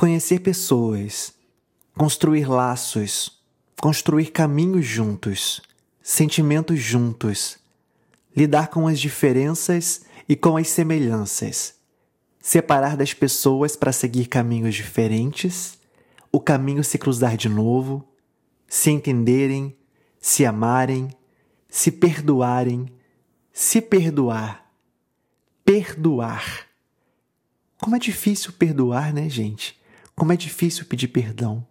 conhecer pessoas, construir laços, construir caminhos juntos, sentimentos juntos, lidar com as diferenças e com as semelhanças, separar das pessoas para seguir caminhos diferentes, o caminho se cruzar de novo, se entenderem, se amarem, se perdoarem, se perdoar, perdoar. Como é difícil perdoar, né, gente? Como é difícil pedir perdão.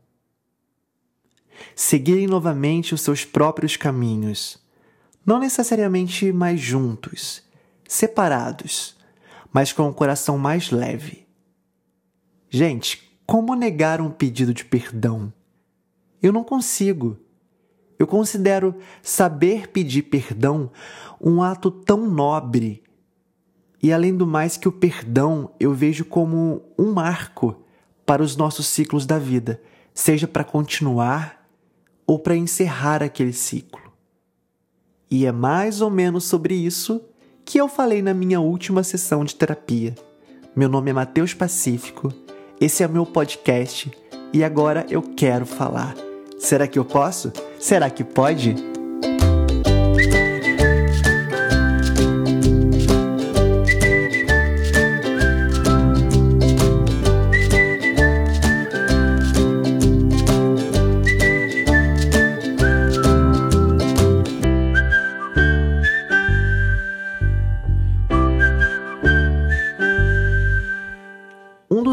Seguirem novamente os seus próprios caminhos, não necessariamente mais juntos, separados, mas com o coração mais leve. Gente, como negar um pedido de perdão? Eu não consigo. Eu considero saber pedir perdão um ato tão nobre. E além do mais que o perdão eu vejo como um marco para os nossos ciclos da vida, seja para continuar ou para encerrar aquele ciclo. E é mais ou menos sobre isso que eu falei na minha última sessão de terapia. Meu nome é Matheus Pacífico, esse é o meu podcast e agora eu quero falar. Será que eu posso? Será que pode?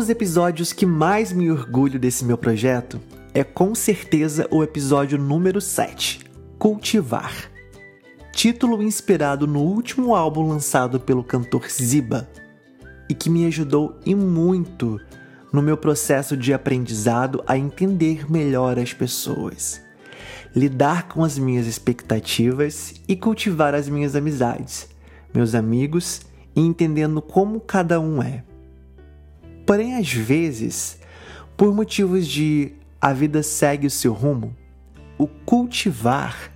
Dos episódios que mais me orgulho desse meu projeto é com certeza o episódio número 7, Cultivar. Título inspirado no último álbum lançado pelo cantor Ziba e que me ajudou e muito no meu processo de aprendizado a entender melhor as pessoas, lidar com as minhas expectativas e cultivar as minhas amizades, meus amigos e entendendo como cada um é. Porém, às vezes, por motivos de a vida segue o seu rumo, o cultivar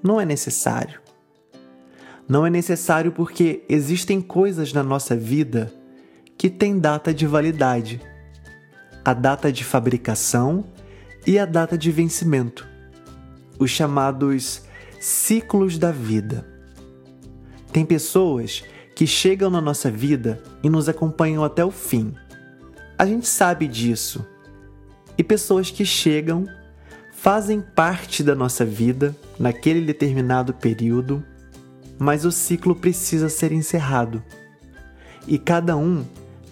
não é necessário. Não é necessário porque existem coisas na nossa vida que têm data de validade, a data de fabricação e a data de vencimento, os chamados ciclos da vida. Tem pessoas que chegam na nossa vida e nos acompanham até o fim a gente sabe disso. E pessoas que chegam, fazem parte da nossa vida naquele determinado período, mas o ciclo precisa ser encerrado. E cada um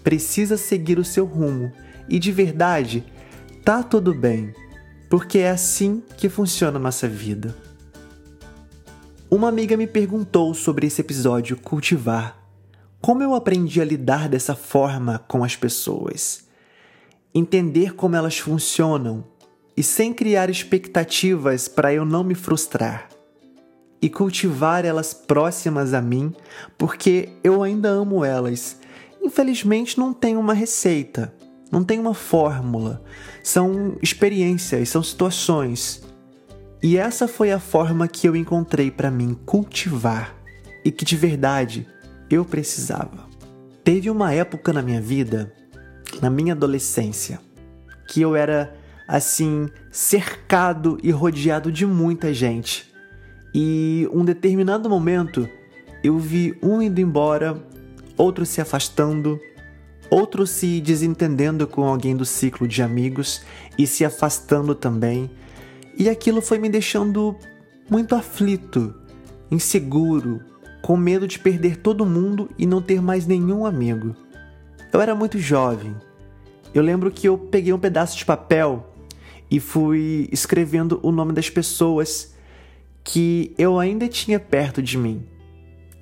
precisa seguir o seu rumo. E de verdade, tá tudo bem, porque é assim que funciona a nossa vida. Uma amiga me perguntou sobre esse episódio Cultivar como eu aprendi a lidar dessa forma com as pessoas? Entender como elas funcionam e sem criar expectativas para eu não me frustrar. E cultivar elas próximas a mim, porque eu ainda amo elas. Infelizmente não tem uma receita, não tem uma fórmula. São experiências, são situações. E essa foi a forma que eu encontrei para mim cultivar e que de verdade eu precisava. Teve uma época na minha vida, na minha adolescência, que eu era assim, cercado e rodeado de muita gente. E um determinado momento eu vi um indo embora, outro se afastando, outro se desentendendo com alguém do ciclo de amigos e se afastando também. E aquilo foi me deixando muito aflito, inseguro, com medo de perder todo mundo e não ter mais nenhum amigo. Eu era muito jovem. Eu lembro que eu peguei um pedaço de papel e fui escrevendo o nome das pessoas que eu ainda tinha perto de mim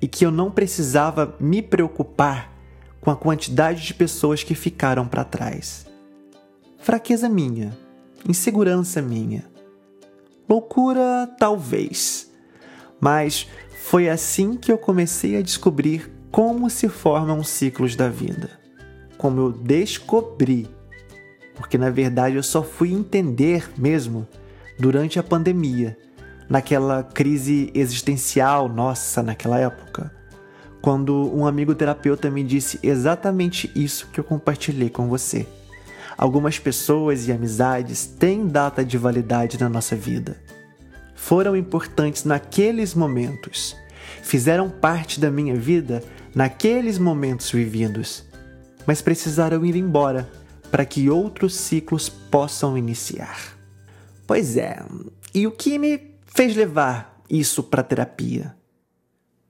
e que eu não precisava me preocupar com a quantidade de pessoas que ficaram para trás. Fraqueza minha, insegurança minha, loucura talvez, mas foi assim que eu comecei a descobrir como se formam os ciclos da vida. Como eu descobri. Porque na verdade eu só fui entender mesmo durante a pandemia, naquela crise existencial nossa naquela época, quando um amigo terapeuta me disse exatamente isso que eu compartilhei com você. Algumas pessoas e amizades têm data de validade na nossa vida. Foram importantes naqueles momentos. Fizeram parte da minha vida naqueles momentos vividos, mas precisaram ir embora para que outros ciclos possam iniciar. Pois é, e o que me fez levar isso para terapia?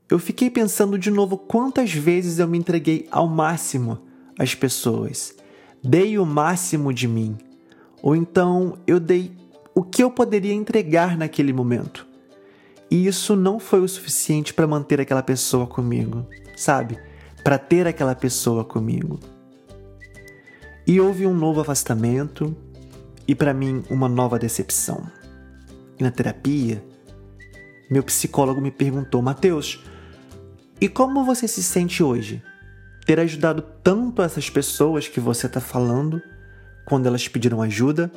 Eu fiquei pensando de novo quantas vezes eu me entreguei ao máximo às pessoas, dei o máximo de mim, ou então eu dei o que eu poderia entregar naquele momento. E isso não foi o suficiente para manter aquela pessoa comigo, sabe? Para ter aquela pessoa comigo. E houve um novo afastamento e para mim uma nova decepção. E na terapia, meu psicólogo me perguntou: "Mateus, e como você se sente hoje? Ter ajudado tanto essas pessoas que você está falando quando elas pediram ajuda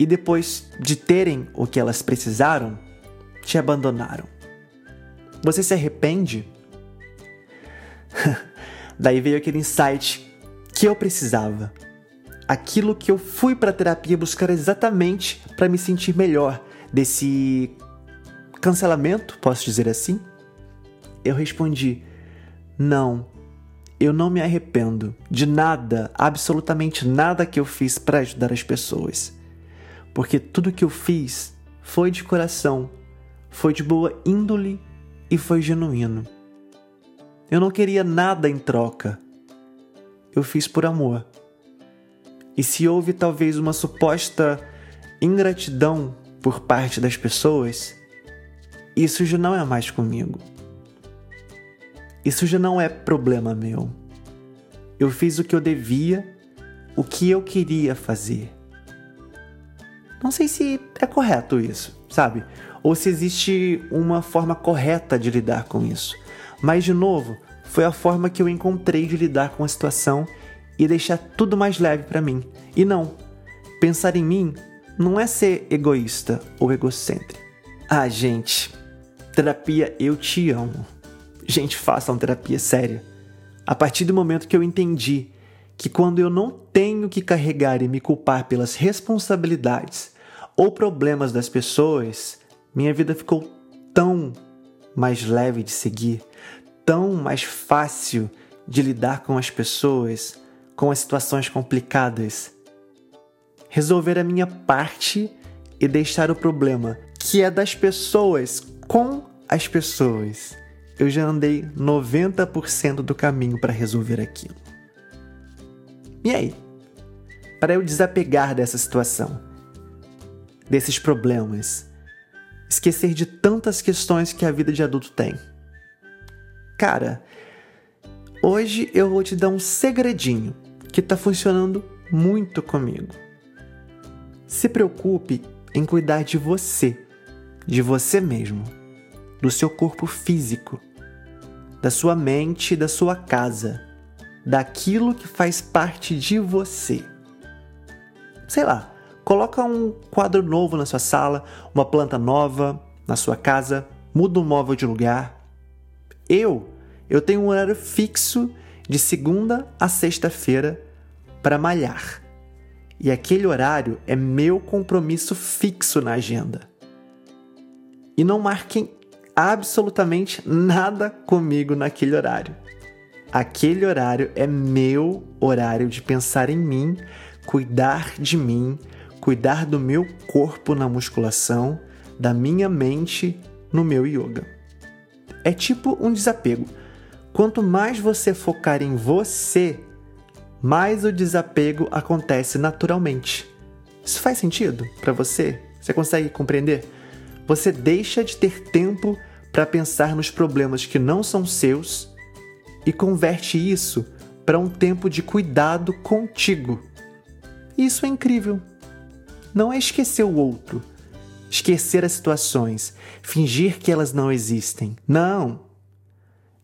e depois de terem o que elas precisaram, te abandonaram. Você se arrepende? Daí veio aquele insight que eu precisava. Aquilo que eu fui para terapia buscar exatamente para me sentir melhor desse cancelamento, posso dizer assim? Eu respondi: Não, eu não me arrependo de nada, absolutamente nada que eu fiz para ajudar as pessoas. Porque tudo que eu fiz foi de coração foi de boa índole e foi genuíno. Eu não queria nada em troca. Eu fiz por amor. E se houve talvez uma suposta ingratidão por parte das pessoas, isso já não é mais comigo. Isso já não é problema meu. Eu fiz o que eu devia, o que eu queria fazer. Não sei se é correto isso, sabe? ou se existe uma forma correta de lidar com isso. Mas, de novo, foi a forma que eu encontrei de lidar com a situação e deixar tudo mais leve para mim. E não, pensar em mim não é ser egoísta ou egocêntrico. Ah, gente, terapia eu te amo. Gente, façam terapia séria. A partir do momento que eu entendi que quando eu não tenho que carregar e me culpar pelas responsabilidades ou problemas das pessoas, minha vida ficou tão mais leve de seguir, tão mais fácil de lidar com as pessoas, com as situações complicadas. Resolver a minha parte e deixar o problema, que é das pessoas, com as pessoas. Eu já andei 90% do caminho para resolver aquilo. E aí? Para eu desapegar dessa situação, desses problemas, esquecer de tantas questões que a vida de adulto tem. Cara, hoje eu vou te dar um segredinho que está funcionando muito comigo. Se preocupe em cuidar de você, de você mesmo, do seu corpo físico, da sua mente, da sua casa, daquilo que faz parte de você. Sei lá, Coloca um quadro novo na sua sala, uma planta nova na sua casa, muda um móvel de lugar. Eu, eu tenho um horário fixo de segunda a sexta-feira para malhar. E aquele horário é meu compromisso fixo na agenda. E não marquem absolutamente nada comigo naquele horário. Aquele horário é meu horário de pensar em mim, cuidar de mim, cuidar do meu corpo na musculação, da minha mente no meu yoga. É tipo um desapego. Quanto mais você focar em você, mais o desapego acontece naturalmente. Isso faz sentido para você? Você consegue compreender? Você deixa de ter tempo para pensar nos problemas que não são seus e converte isso para um tempo de cuidado contigo. Isso é incrível não é esquecer o outro, esquecer as situações, fingir que elas não existem. Não.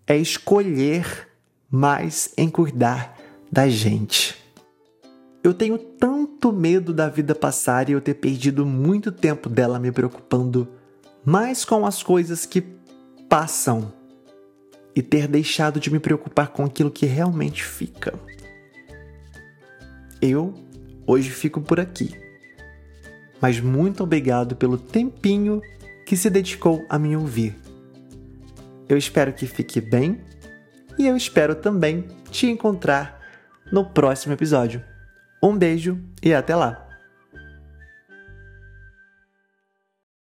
É escolher mais em cuidar da gente. Eu tenho tanto medo da vida passar e eu ter perdido muito tempo dela me preocupando mais com as coisas que passam e ter deixado de me preocupar com aquilo que realmente fica. Eu hoje fico por aqui. Mas muito obrigado pelo tempinho que se dedicou a me ouvir. Eu espero que fique bem e eu espero também te encontrar no próximo episódio. Um beijo e até lá!